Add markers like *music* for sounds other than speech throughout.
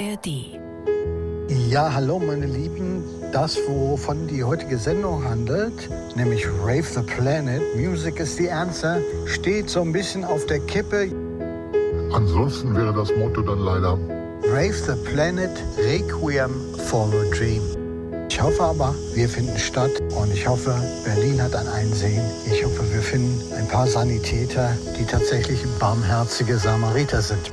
ARD. Ja, hallo meine Lieben. Das, wovon die heutige Sendung handelt, nämlich Rave the Planet, Music is the Answer, steht so ein bisschen auf der Kippe. Ansonsten wäre das Motto dann leider Rave the Planet, Requiem for a Dream. Ich hoffe aber, wir finden statt und ich hoffe, Berlin hat ein Einsehen. Ich hoffe, wir finden ein paar Sanitäter, die tatsächlich barmherzige Samariter sind.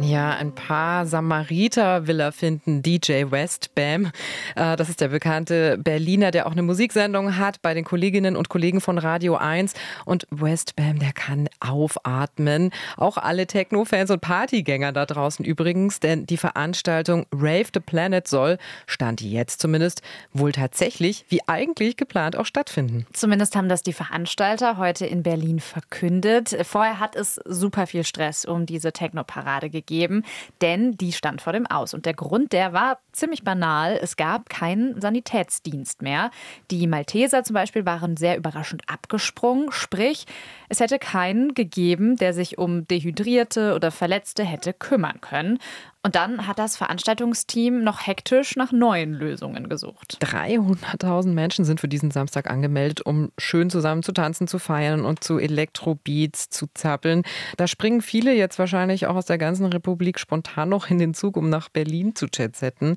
Ja, ein paar Samariter will er finden. DJ West Bam. Äh, das ist der bekannte Berliner, der auch eine Musiksendung hat bei den Kolleginnen und Kollegen von Radio 1. Und West Bam, der kann aufatmen. Auch alle Techno-Fans und Partygänger da draußen übrigens, denn die Veranstaltung Rave the Planet soll, stand jetzt zumindest, wohl tatsächlich, wie eigentlich geplant, auch stattfinden. Zumindest haben das die Veranstalter heute in Berlin verkündet. Vorher hat es super viel Stress um diese Techno-Parade gegeben gegeben, denn die stand vor dem Aus. Und der Grund, der war ziemlich banal. Es gab keinen Sanitätsdienst mehr. Die Malteser zum Beispiel waren sehr überraschend abgesprungen, sprich, es hätte keinen gegeben, der sich um Dehydrierte oder Verletzte hätte kümmern können. Und dann hat das Veranstaltungsteam noch hektisch nach neuen Lösungen gesucht. 300.000 Menschen sind für diesen Samstag angemeldet, um schön zusammen zu tanzen, zu feiern und zu Elektrobeats zu zappeln. Da springen viele jetzt wahrscheinlich auch aus der ganzen Republik spontan noch in den Zug, um nach Berlin zu jetsetten.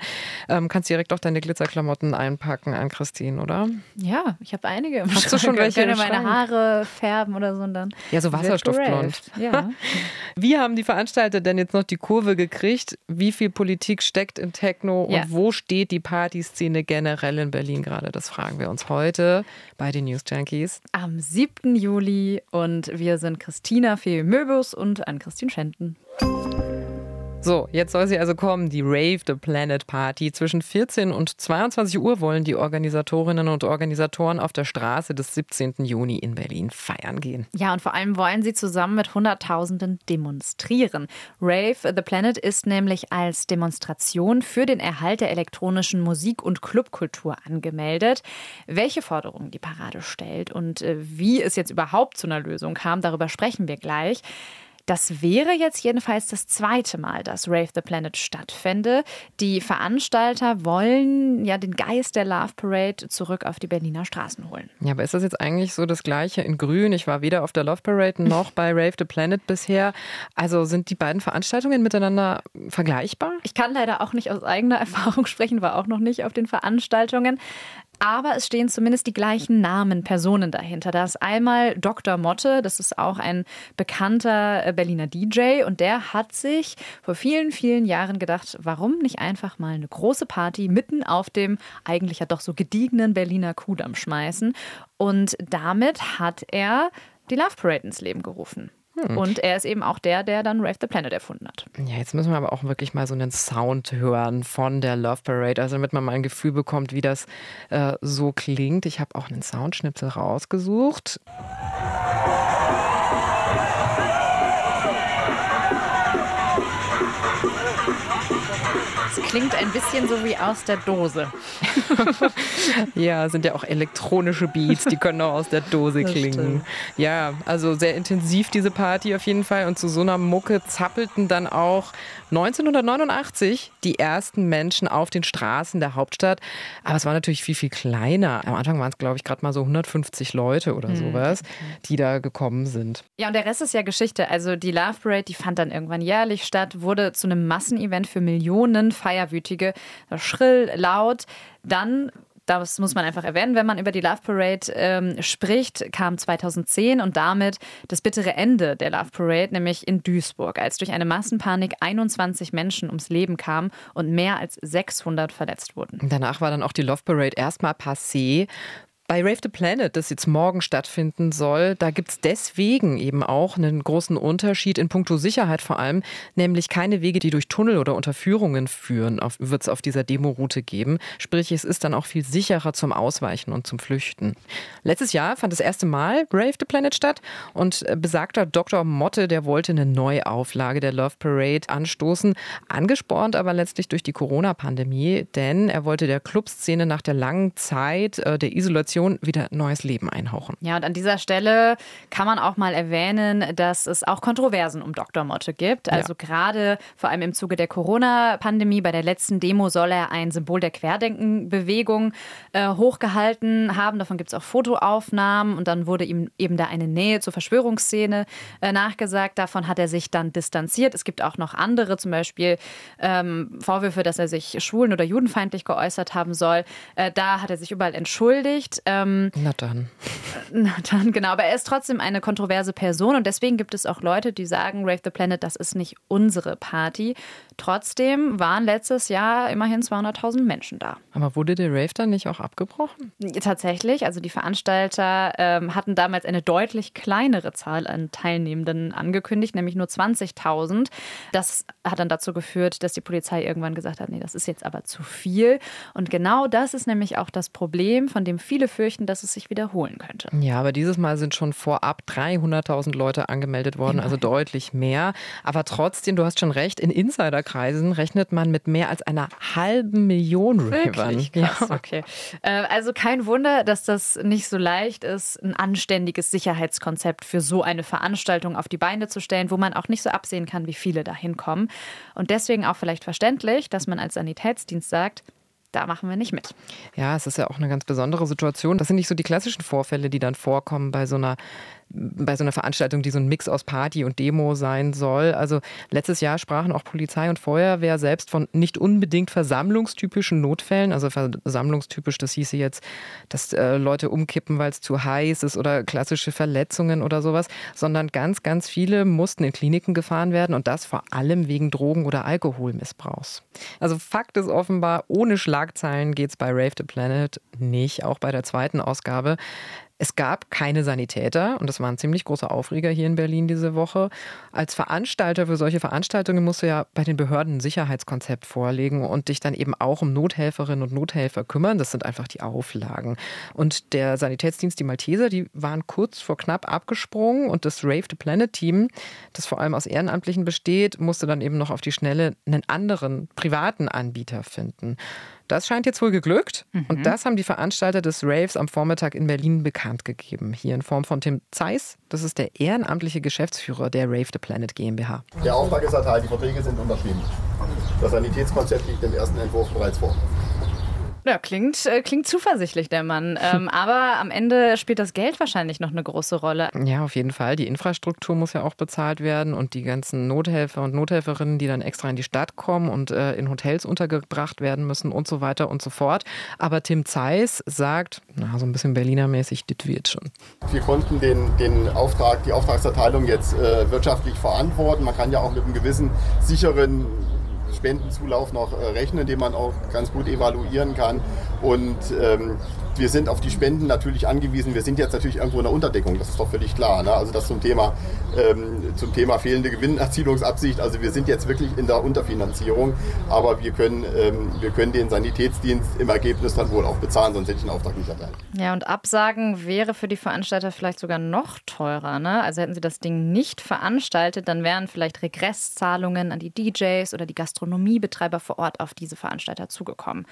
Ähm, kannst direkt auch deine Glitzerklamotten einpacken an Christine, oder? Ja, ich habe einige Hast du schon welche? Ich meine Haare färben oder so und dann. Ja, so Wasserstoffblond. Ja. *laughs* Wie haben die Veranstalter denn jetzt noch die Kurve gekriegt? Wie viel Politik steckt in Techno und Ja. wo steht die Partyszene generell in Berlin gerade? Das fragen wir uns heute bei den News Junkies. Am 7. Juli und wir sind Christina Fee-Möbus und Ann-Christine Schenten. So, jetzt soll sie also kommen, die Rave the Planet Party. Zwischen 14 und 22 Uhr wollen die Organisatorinnen und Organisatoren auf der Straße des 17. Juni in Berlin feiern gehen. Ja, und vor allem wollen sie zusammen mit Hunderttausenden demonstrieren. Rave the Planet ist nämlich als Demonstration für den Erhalt der elektronischen Musik- und Clubkultur angemeldet. Welche Forderungen die Parade stellt und äh, wie es jetzt überhaupt zu einer Lösung kam, darüber sprechen wir gleich. Das wäre jetzt jedenfalls das zweite Mal, dass Rave the Planet stattfände. Die Veranstalter wollen ja den Geist der Love Parade zurück auf die Berliner Straßen holen. Ja, aber ist das jetzt eigentlich so das Gleiche in Grün? Ich war weder auf der Love Parade noch *laughs* bei Rave the Planet bisher. Also sind die beiden Veranstaltungen miteinander vergleichbar? Ich kann leider auch nicht aus eigener *laughs* Erfahrung sprechen, war auch noch nicht auf den Veranstaltungen. Aber es stehen zumindest die gleichen Namen, Personen dahinter. Da ist einmal Dr. Motte, das ist auch ein bekannter äh, Berliner DJ und der hat sich vor vielen, vielen Jahren gedacht, warum nicht einfach mal eine große Party mitten auf dem eigentlich ja doch so gediegenen Berliner Kudamm schmeißen. Und damit hat er die Love Parade ins Leben gerufen. Und er ist eben auch der, der dann Rave the Planet erfunden hat. Ja, jetzt müssen wir aber auch wirklich mal so einen Sound hören von der Love Parade, also damit man mal ein Gefühl bekommt, wie das äh, so klingt. Ich habe auch einen Soundschnipsel rausgesucht. Es klingt ein bisschen so wie aus der Dose. *laughs* Ja, sind ja auch elektronische Beats, die können auch aus der Dose Das klingen. stimmt. Ja, also sehr intensiv diese Party auf jeden Fall. Und zu so einer Mucke zappelten dann auch 1989 die ersten Menschen auf den Straßen der Hauptstadt. Aber es war natürlich viel, viel kleiner. Am Anfang waren es, glaube ich, gerade mal so 150 Leute oder sowas, die da gekommen sind. Ja, und der Rest ist ja Geschichte. Also die Love Parade, die fand dann irgendwann jährlich statt, wurde zu einem Massenevent für Millionen Feierwütige. Schrill, laut. Dann das muss man einfach erwähnen, wenn man über die Love Parade ähm, spricht, kam 2010 und damit das bittere Ende der Love Parade, nämlich in Duisburg, als durch eine Massenpanik 21 Menschen ums Leben kamen und mehr als 600 verletzt wurden. Danach war dann auch die Love Parade erstmal passé. Bei Rave the Planet, das jetzt morgen stattfinden soll, da gibt es deswegen eben auch einen großen Unterschied in puncto Sicherheit vor allem, nämlich keine Wege, die durch Tunnel oder Unterführungen führen, wird es auf dieser Demo-Route geben. Sprich, es ist dann auch viel sicherer zum Ausweichen und zum Flüchten. Letztes Jahr fand das erste Mal Rave the Planet statt und äh, besagter Dr. Motte, der wollte eine Neuauflage der Love Parade anstoßen, angespornt aber letztlich durch die Corona-Pandemie, denn er wollte der Clubszene nach der langen Zeit äh, der Isolation Situation wieder neues Leben einhauchen. Ja, und an dieser Stelle kann man auch mal erwähnen, dass es auch Kontroversen um Dr. Motte gibt. Also ja. gerade vor allem im Zuge der Corona-Pandemie, bei der letzten Demo soll er ein Symbol der Querdenken-Bewegung äh, hochgehalten haben. Davon gibt es auch Fotoaufnahmen und dann wurde ihm eben da eine Nähe zur Verschwörungsszene äh, nachgesagt. Davon hat er sich dann distanziert. Es gibt auch noch andere, zum Beispiel ähm, Vorwürfe, dass er sich schwulen- oder judenfeindlich geäußert haben soll. Äh, da hat er sich überall entschuldigt. Ähm, na dann. *laughs* Na dann, genau. Aber er ist trotzdem eine kontroverse Person und deswegen gibt es auch Leute, die sagen, Rave the Planet, das ist nicht unsere Party. Trotzdem waren letztes Jahr immerhin 200.000 Menschen da. Aber wurde der Rave dann nicht auch abgebrochen? Tatsächlich. Also die Veranstalter ähm, hatten damals eine deutlich kleinere Zahl an Teilnehmenden angekündigt, nämlich nur 20.000. Das hat dann dazu geführt, dass die Polizei irgendwann gesagt hat, nee, das ist jetzt aber zu viel. Und genau das ist nämlich auch das Problem, von dem viele fürchten, dass es sich wiederholen könnte. Ja, aber dieses Mal sind schon vorab 300.000 Leute angemeldet worden, Immerhin. also deutlich mehr. Aber trotzdem, du hast schon recht, in Insiderkreisen rechnet man mit mehr als einer halben Million Ravern. Ja. Okay. Äh, also kein Wunder, dass das nicht so leicht ist, ein anständiges Sicherheitskonzept für so eine Veranstaltung auf die Beine zu stellen, wo man auch nicht so absehen kann, wie viele da hinkommen. Und deswegen auch vielleicht verständlich, dass man als Sanitätsdienst sagt, da machen wir nicht mit. Ja, es ist ja auch eine ganz besondere Situation. Das sind nicht so die klassischen Vorfälle, die dann vorkommen bei so einer bei so einer Veranstaltung, die so ein Mix aus Party und Demo sein soll. Also letztes Jahr sprachen auch Polizei und Feuerwehr selbst von nicht unbedingt versammlungstypischen Notfällen. Also versammlungstypisch, das hieße jetzt, dass äh, Leute umkippen, weil es zu heiß ist oder klassische Verletzungen oder sowas, sondern ganz, ganz viele mussten in Kliniken gefahren werden und das vor allem wegen Drogen- oder Alkoholmissbrauchs. Also Fakt ist offenbar, ohne Schlagzeilen geht es bei Rave the Planet nicht, auch bei der zweiten Ausgabe. Es gab keine Sanitäter und das war ein ziemlich großer Aufreger hier in Berlin diese Woche. Als Veranstalter für solche Veranstaltungen musst du ja bei den Behörden ein Sicherheitskonzept vorlegen und dich dann eben auch um Nothelferinnen und Nothelfer kümmern. Das sind einfach die Auflagen. Und der Sanitätsdienst, die Malteser, die waren kurz vor knapp abgesprungen und das Rave the Planet Team, das vor allem aus Ehrenamtlichen besteht, musste dann eben noch auf die Schnelle einen anderen privaten Anbieter finden. Das scheint jetzt wohl geglückt. Mhm. Und das haben die Veranstalter des Raves am Vormittag in Berlin bekannt gegeben. Hier in Form von Tim Zeiss. Das ist der ehrenamtliche Geschäftsführer der Rave the Planet GmbH. Der Auftrag ist erteilt, die Verträge sind unterschrieben. Das Sanitätskonzept liegt im ersten Entwurf bereits vor. Ja, klingt, äh, klingt zuversichtlich, der Mann. *laughs* Ähm, aber am Ende spielt das Geld wahrscheinlich noch eine große Rolle. Ja, auf jeden Fall. Die Infrastruktur muss ja auch bezahlt werden und die ganzen Nothelfer und Nothelferinnen, die dann extra in die Stadt kommen und äh, in Hotels untergebracht werden müssen und so weiter und so fort. Aber Tim Zeiss sagt, na, so ein bisschen Berlinermäßig, das wird schon. Wir konnten den, den Auftrag, die Auftragserteilung jetzt äh, wirtschaftlich verantworten. Man kann ja auch mit einem gewissen sicheren Spendenzulauf noch äh, rechnen, den man auch ganz gut evaluieren kann. Und ähm, wir sind auf die Spenden natürlich angewiesen. Wir sind jetzt natürlich irgendwo in der Unterdeckung, das ist doch völlig klar. Ne? Also das zum Thema, ähm, zum Thema fehlende Gewinnerzielungsabsicht. Also wir sind jetzt wirklich in der Unterfinanzierung, aber wir können, ähm, wir können den Sanitätsdienst im Ergebnis dann wohl auch bezahlen, sonst hätte ich den Auftrag nicht erteilt. Ja, und Absagen wäre für die Veranstalter vielleicht sogar noch teurer. Ne? Also hätten sie das Ding nicht veranstaltet, dann wären vielleicht Regresszahlungen an die DJs oder die Gastronomiebetreiber vor Ort auf diese Veranstalter zugekommen.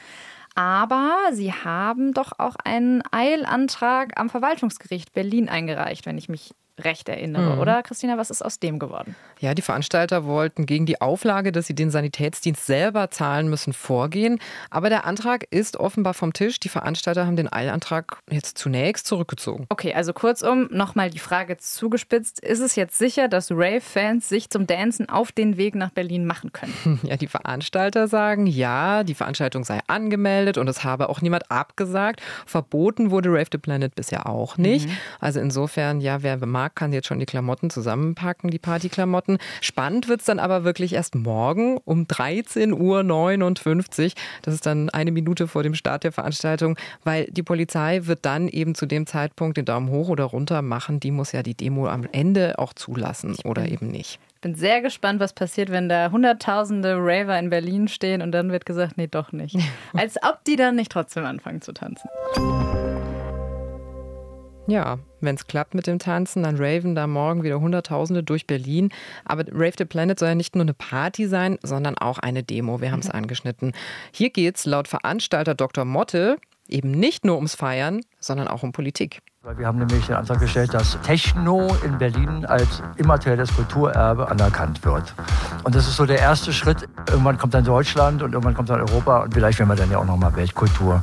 Aber sie haben doch auch einen Eilantrag am Verwaltungsgericht Berlin eingereicht, wenn ich mich recht erinnere, mhm. oder Christina, was ist aus dem geworden? Ja, die Veranstalter wollten gegen die Auflage, dass sie den Sanitätsdienst selber zahlen müssen, vorgehen. Aber der Antrag ist offenbar vom Tisch. Die Veranstalter haben den Eilantrag jetzt zunächst zurückgezogen. Okay, also kurzum nochmal die Frage zugespitzt. Ist es jetzt sicher, dass Rave-Fans sich zum Dancen auf den Weg nach Berlin machen können? *laughs* Ja, die Veranstalter sagen ja, die Veranstaltung sei angemeldet und es habe auch niemand abgesagt. Verboten wurde Rave the Planet bisher auch nicht. Mhm. Also insofern, ja, wer mag, mag, kann jetzt schon die Klamotten zusammenpacken, die Partyklamotten. Spannend wird es dann aber wirklich erst morgen um 13.59 Uhr. Das ist dann eine Minute vor dem Start der Veranstaltung, weil die Polizei wird dann eben zu dem Zeitpunkt den Daumen hoch oder runter machen. Die muss ja die Demo am Ende auch zulassen oder eben nicht. Ich bin sehr gespannt, was passiert, wenn da hunderttausende Raver in Berlin stehen und dann wird gesagt, nee, doch nicht. *laughs* Als ob die dann nicht trotzdem anfangen zu tanzen. Ja, wenn es klappt mit dem Tanzen, dann raven da morgen wieder Hunderttausende durch Berlin. Aber Rave the Planet soll ja nicht nur eine Party sein, sondern auch eine Demo. Wir haben es mhm. angeschnitten. Hier geht es laut Veranstalter Dr. Motte Eben nicht nur ums Feiern, sondern auch um Politik. Wir haben nämlich den Antrag gestellt, dass Techno in Berlin als immaterielles Kulturerbe anerkannt wird. Und das ist so der erste Schritt. Irgendwann kommt dann Deutschland und irgendwann kommt dann Europa und vielleicht werden wir dann ja auch nochmal Weltkultur.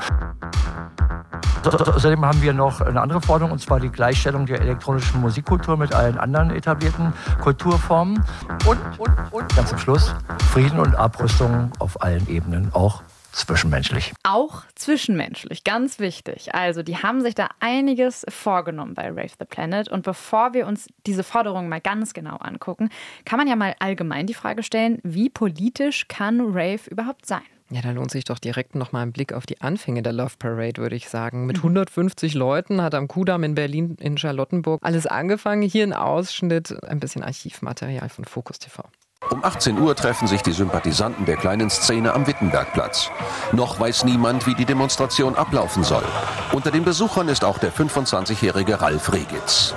Außerdem haben wir noch eine andere Forderung, und zwar die Gleichstellung der elektronischen Musikkultur mit allen anderen etablierten Kulturformen. Und, und, und ganz zum Schluss Frieden und Abrüstung auf allen Ebenen, auch zwischenmenschlich. Auch zwischenmenschlich, ganz wichtig. Also, die haben sich da einiges vorgenommen bei Rave the Planet. Und bevor wir uns diese Forderungen mal ganz genau angucken, kann man ja mal allgemein die Frage stellen, wie politisch kann Rave überhaupt sein? Ja, da lohnt sich doch direkt noch mal ein Blick auf die Anfänge der Love Parade, würde ich sagen. Mit 150 mhm. Leuten hat am Kudamm in Berlin in Charlottenburg alles angefangen. Hier ein Ausschnitt, ein bisschen Archivmaterial von Focus TV. Um 18 Uhr treffen sich die Sympathisanten der kleinen Szene am Wittenbergplatz. Noch weiß niemand, wie die Demonstration ablaufen soll. Unter den Besuchern ist auch der 25-jährige Ralf Regitz.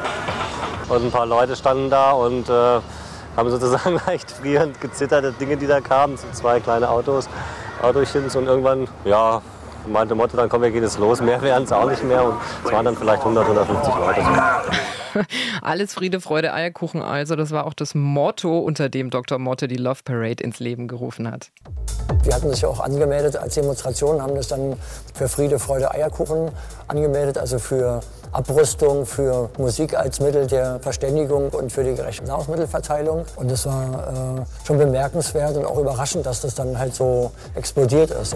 Und ein paar Leute standen da und äh, haben sozusagen *laughs* leicht frierend gezitterte Dinge, die da kamen. So zwei kleine Autos, Autochens und irgendwann, ja, meinte Motto, dann kommen wir gehen jetzt los. Mehr wären es auch nicht mehr und es waren dann vielleicht 100, 150 Leute. *laughs* Alles Friede, Freude, Eierkuchen also. Das war auch das Motto, unter dem Dr. Motte die Love Parade ins Leben gerufen hat. Wir hatten sich ja auch angemeldet als Demonstration, haben das dann für Friede, Freude, Eierkuchen angemeldet, also für Abrüstung, für Musik als Mittel der Verständigung und für die gerechte Nahrungsmittelverteilung. Und es war äh, schon bemerkenswert und auch überraschend, dass das dann halt so explodiert ist.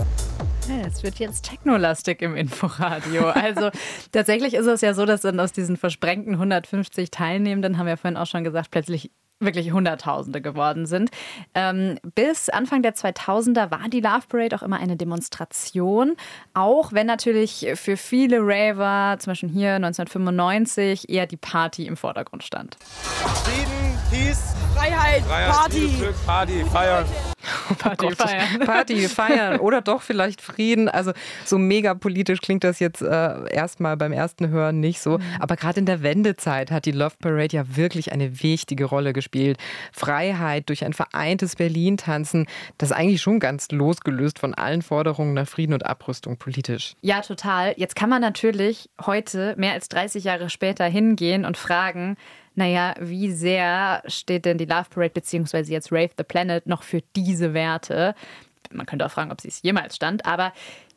Ja, es wird jetzt technolastig im Inforadio. Also *laughs* tatsächlich ist es ja so, dass dann aus diesen versprengten 150 Teilnehmenden, haben wir vorhin auch schon gesagt, plötzlich wirklich Hunderttausende geworden sind. Ähm, bis Anfang der 2000er war die Love Parade auch immer eine Demonstration, auch wenn natürlich für viele Raver, zum Beispiel hier 1995, eher die Party im Vordergrund stand. Frieden, Peace, Freiheit, Freiheit Party. Glück, Party, feiern. *laughs* Party oh feiern. *laughs* Party feiern oder doch vielleicht Frieden. Also so mega politisch klingt das jetzt äh, erstmal beim ersten Hören nicht so. Mhm. Aber gerade in der Wendezeit hat die Love Parade ja wirklich eine wichtige Rolle gespielt. Freiheit durch ein vereintes Berlin tanzen, das ist eigentlich schon ganz losgelöst von allen Forderungen nach Frieden und Abrüstung politisch. Ja, total. Jetzt kann man natürlich heute, mehr als 30 Jahre später, hingehen und fragen, naja, wie sehr steht denn die Love Parade beziehungsweise jetzt Rave the Planet noch für diese Werte? Man könnte auch fragen, ob sie es jemals stand, aber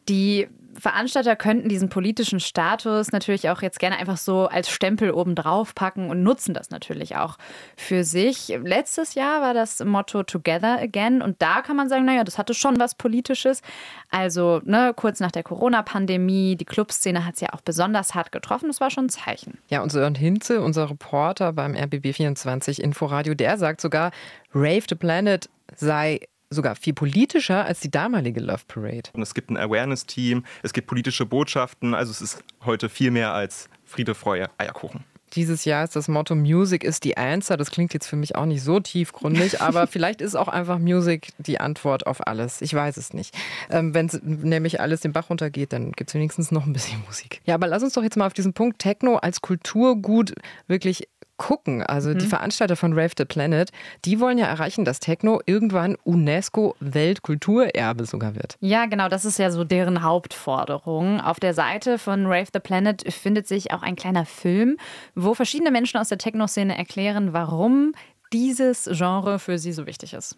die Veranstalter könnten diesen politischen Status natürlich auch jetzt gerne einfach so als Stempel oben drauf packen und nutzen das natürlich auch für sich. Letztes Jahr war das Motto Together Again und da kann man sagen, naja, das hatte schon was Politisches. Also ne, kurz nach der Corona-Pandemie, die Clubszene hat es ja auch besonders hart getroffen. Das war schon ein Zeichen. Ja, und Sören Hinze, unser Reporter beim RBB24 Inforadio, der sagt sogar, Rave the Planet sei sogar viel politischer als die damalige Love Parade. Und es gibt ein Awareness-Team, es gibt politische Botschaften, also es ist heute viel mehr als Friede, Freude, Eierkuchen. Dieses Jahr ist das Motto Music is the answer. Das klingt jetzt für mich auch nicht so tiefgründig, *laughs* aber vielleicht ist auch einfach Music die Antwort auf alles. Ich weiß es nicht. Ähm, Wenn es nämlich alles den Bach runtergeht, dann gibt es wenigstens noch ein bisschen Musik. Ja, aber lass uns doch jetzt mal auf diesen Punkt Techno als Kulturgut wirklich gucken. Also mhm. die Veranstalter von Rave the Planet, die wollen ja erreichen, dass Techno irgendwann UNESCO-Weltkulturerbe sogar wird. Ja, genau, das ist ja so deren Hauptforderung. Auf der Seite von Rave the Planet findet sich auch ein kleiner Film, wo verschiedene Menschen aus der Techno-Szene erklären, warum dieses Genre für sie so wichtig ist.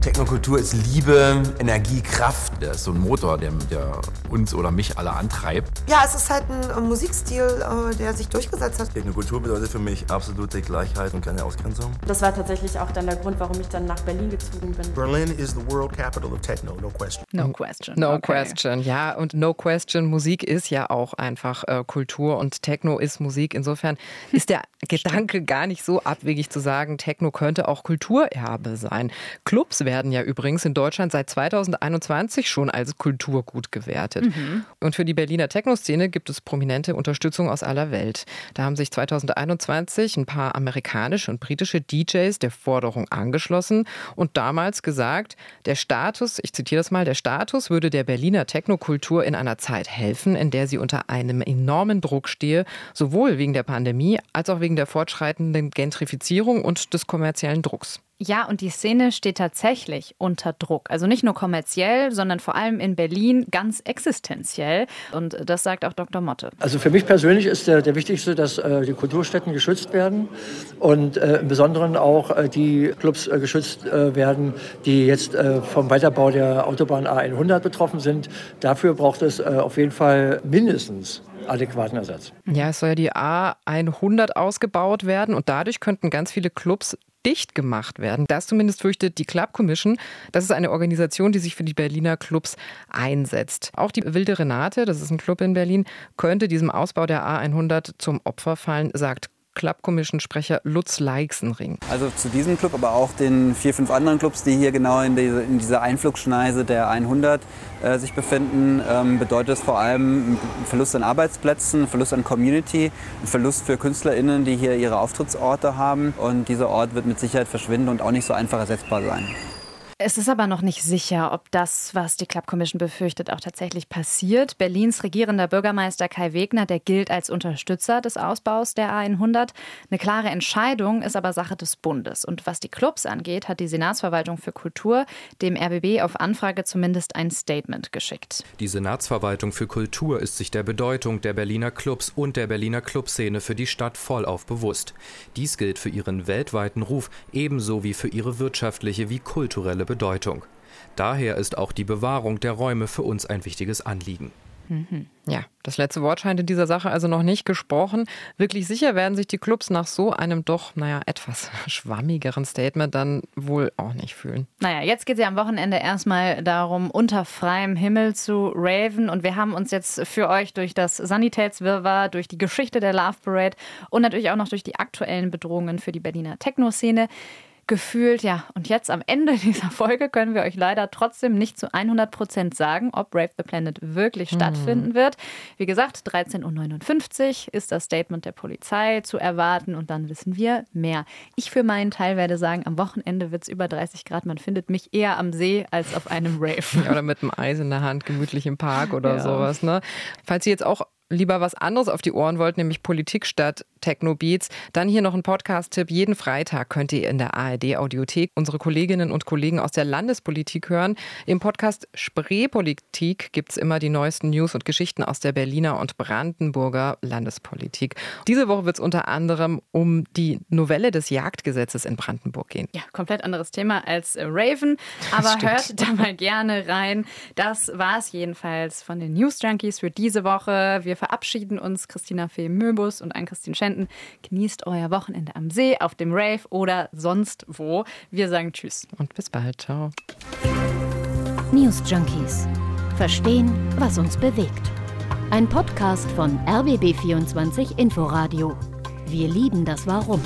Technokultur ist Liebe, Energie, Kraft. Der ist so ein Motor, der, der, uns oder mich alle antreibt. Ja, es ist halt ein äh, Musikstil, äh, der sich durchgesetzt hat. Technokultur bedeutet für mich absolute Gleichheit und keine Ausgrenzung. Das war tatsächlich auch dann der Grund, warum ich dann nach Berlin gezogen bin. Berlin is the world capital of techno, no question. No question. No okay. question, ja. Und no question, Musik ist ja auch einfach äh, Kultur und Techno ist Musik. Insofern ist der *laughs* Gedanke gar nicht so abwegig zu sagen, Techno könnte auch Kulturerbe sein. Clubs werden ja übrigens in Deutschland seit 2021 schon als Kulturgut gewertet. Mhm. Und für die Berliner Techno-Szene gibt es prominente Unterstützung aus aller Welt. Da haben sich 2021 ein paar amerikanische und britische DJs der Forderung angeschlossen und damals gesagt, der Status, ich zitiere das mal, der Status würde der Berliner Technokultur in einer Zeit helfen, in der sie unter einem enormen Druck stehe, sowohl wegen der Pandemie als auch wegen der fortschreitenden Gentrifizierung und des kommerziellen Drucks. Ja, und die Szene steht tatsächlich unter Druck. Also nicht nur kommerziell, sondern vor allem in Berlin ganz existenziell. Und das sagt auch Dr. Motte. Also für mich persönlich ist der, der wichtigste, dass äh, die Kulturstätten geschützt werden und äh, im Besonderen auch äh, die Clubs äh, geschützt äh, werden, die jetzt äh, vom Weiterbau der Autobahn A100 betroffen sind. Dafür braucht es auf jeden Fall mindestens adäquaten Ersatz. Ja, es soll ja die A100 ausgebaut werden und dadurch könnten ganz viele Clubs dicht gemacht werden. Das zumindest fürchtet die Club Commission. Das ist eine Organisation, die sich für die Berliner Clubs einsetzt. Auch die Wilde Renate, das ist ein Club in Berlin, könnte diesem Ausbau der A100 zum Opfer fallen, sagt Club Commission Sprecher Lutz Leixenring. Also zu diesem Club, aber auch den vier, fünf anderen Clubs, die hier genau in, diese, in dieser Einflugschneise der 100 äh, sich befinden, ähm, bedeutet es vor allem einen Verlust an Arbeitsplätzen, einen Verlust an Community, einen Verlust für KünstlerInnen, die hier ihre Auftrittsorte haben. Und dieser Ort wird mit Sicherheit verschwinden und auch nicht so einfach ersetzbar sein. Es ist aber noch nicht sicher, ob das, was die Club Commission befürchtet, auch tatsächlich passiert. Berlins regierender Bürgermeister Kai Wegner, der gilt als Unterstützer des Ausbaus der A100. Eine klare Entscheidung ist aber Sache des Bundes. Und was die Clubs angeht, hat die Senatsverwaltung für Kultur dem RBB auf Anfrage zumindest ein Statement geschickt. Die Senatsverwaltung für Kultur ist sich der Bedeutung der Berliner Clubs und der Berliner Clubszene für die Stadt vollauf bewusst. Dies gilt für ihren weltweiten Ruf ebenso wie für ihre wirtschaftliche wie kulturelle Bedeutung. Daher ist auch die Bewahrung der Räume für uns ein wichtiges Anliegen. Mhm. Ja, das letzte Wort scheint in dieser Sache also noch nicht gesprochen. Wirklich sicher werden sich die Clubs nach so einem doch, naja, etwas *laughs* schwammigeren Statement dann wohl auch nicht fühlen. Naja, jetzt geht es ja am Wochenende erstmal darum, unter freiem Himmel zu raven. Und wir haben uns jetzt für euch durch das Sanitätswirrwarr, durch die Geschichte der Love Parade und natürlich auch noch durch die aktuellen Bedrohungen für die Berliner Techno-Szene gefühlt, ja, und jetzt am Ende *laughs* dieser Folge können wir euch leider trotzdem nicht zu 100 Prozent sagen, ob Brave the Planet wirklich mhm. stattfinden wird. Wie gesagt, 13.59 Uhr ist das Statement der Polizei zu erwarten und dann wissen wir mehr. Ich für meinen Teil werde sagen, am Wochenende wird es über 30 Grad. Man findet mich eher am See als auf einem *laughs* Rave. Ja, oder mit einem Eis in der Hand, gemütlich im Park oder ja. sowas. Ne? Falls ihr jetzt auch lieber was anderes auf die Ohren wollt, nämlich Politik statt Techno Beats, dann hier noch ein Podcast-Tipp. Jeden Freitag könnt ihr in der ARD-Audiothek unsere Kolleginnen und Kollegen aus der Landespolitik hören. Im Podcast Spreepolitik gibt es immer die neuesten News und Geschichten aus der Berliner und Brandenburger Landespolitik. Diese Woche wird es unter anderem um die Novelle des Jagdgesetzes in Brandenburg gehen. Ja, komplett anderes Thema als äh, Raven, *laughs* aber hört da mal gerne rein. Das war es jedenfalls von den News Junkies für diese Woche. Wir verabschieden uns, Christina Fee Möbus und Ann-Christine Schenten. Genießt euer Wochenende am See, auf dem Rave oder sonst wo. Wir sagen Tschüss. Und bis bald. Ciao. News Junkies. Verstehen, was uns bewegt. Ein Podcast von RBB24 Inforadio. Wir lieben das Warum.